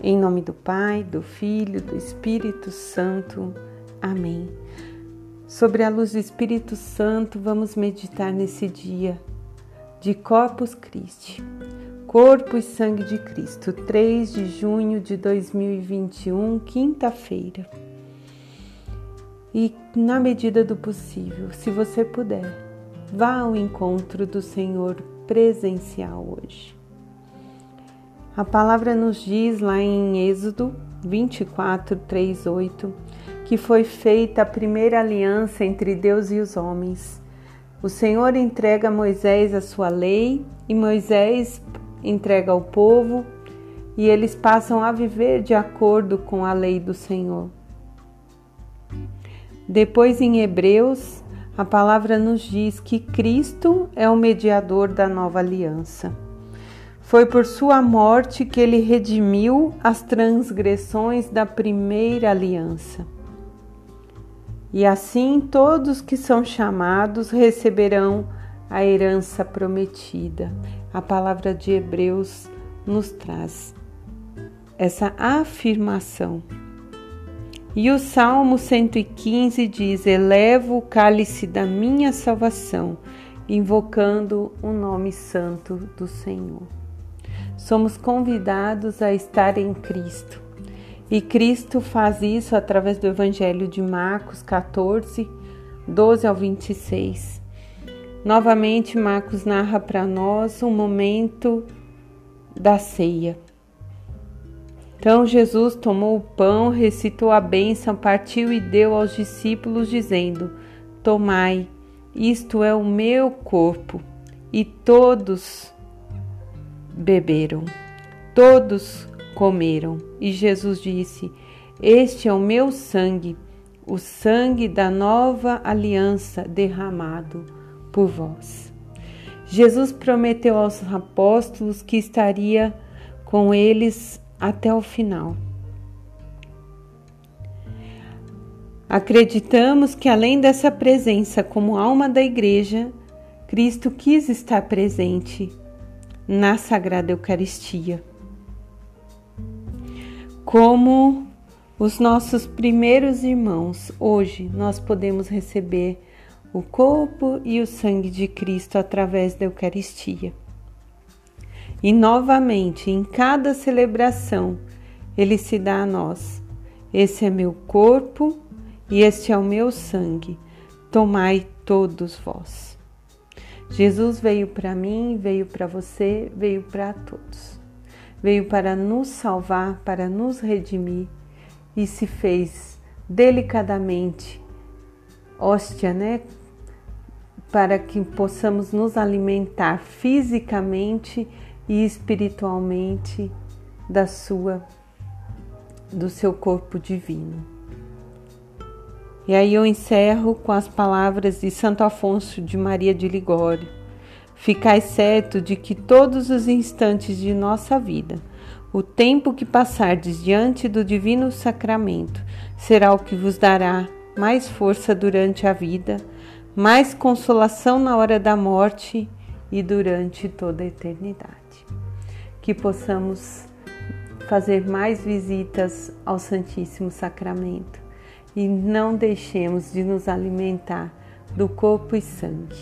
Em nome do Pai, do Filho, do Espírito Santo. Amém. Sobre a luz do Espírito Santo, vamos meditar nesse dia de Corpus Christi, Corpo e Sangue de Cristo, 3 de junho de 2021, quinta-feira. E na medida do possível, se você puder, vá ao encontro do Senhor presencial hoje. A palavra nos diz lá em Êxodo 24, 3, 8, que foi feita a primeira aliança entre Deus e os homens. O Senhor entrega a Moisés a sua lei e Moisés entrega ao povo e eles passam a viver de acordo com a lei do Senhor. Depois, em Hebreus, a palavra nos diz que Cristo é o mediador da nova aliança. Foi por sua morte que ele redimiu as transgressões da primeira aliança. E assim todos que são chamados receberão a herança prometida. A palavra de Hebreus nos traz essa afirmação. E o Salmo 115 diz: Elevo o cálice da minha salvação, invocando o nome santo do Senhor somos convidados a estar em Cristo. E Cristo faz isso através do Evangelho de Marcos 14, 12 ao 26. Novamente, Marcos narra para nós um momento da ceia. Então Jesus tomou o pão, recitou a bênção, partiu e deu aos discípulos, dizendo: Tomai, isto é o meu corpo. E todos beberam. Todos comeram. E Jesus disse: Este é o meu sangue, o sangue da nova aliança derramado por vós. Jesus prometeu aos apóstolos que estaria com eles até o final. Acreditamos que, além dessa presença como alma da igreja, Cristo quis estar presente na Sagrada Eucaristia. Como os nossos primeiros irmãos, hoje nós podemos receber o corpo e o sangue de Cristo através da Eucaristia. E novamente, em cada celebração, ele se dá a nós: Esse é meu corpo e este é o meu sangue. Tomai todos vós. Jesus veio para mim, veio para você, veio para todos. Veio para nos salvar, para nos redimir e se fez delicadamente hóstia, né? Para que possamos nos alimentar fisicamente e espiritualmente da sua do seu corpo divino. E aí eu encerro com as palavras de Santo Afonso de Maria de Ligório. Ficai certo de que todos os instantes de nossa vida, o tempo que passardes diante do divino sacramento, será o que vos dará mais força durante a vida, mais consolação na hora da morte e durante toda a eternidade. Que possamos fazer mais visitas ao Santíssimo Sacramento e não deixemos de nos alimentar do corpo e sangue.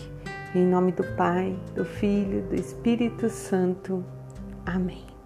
Em nome do Pai, do Filho, do Espírito Santo. Amém.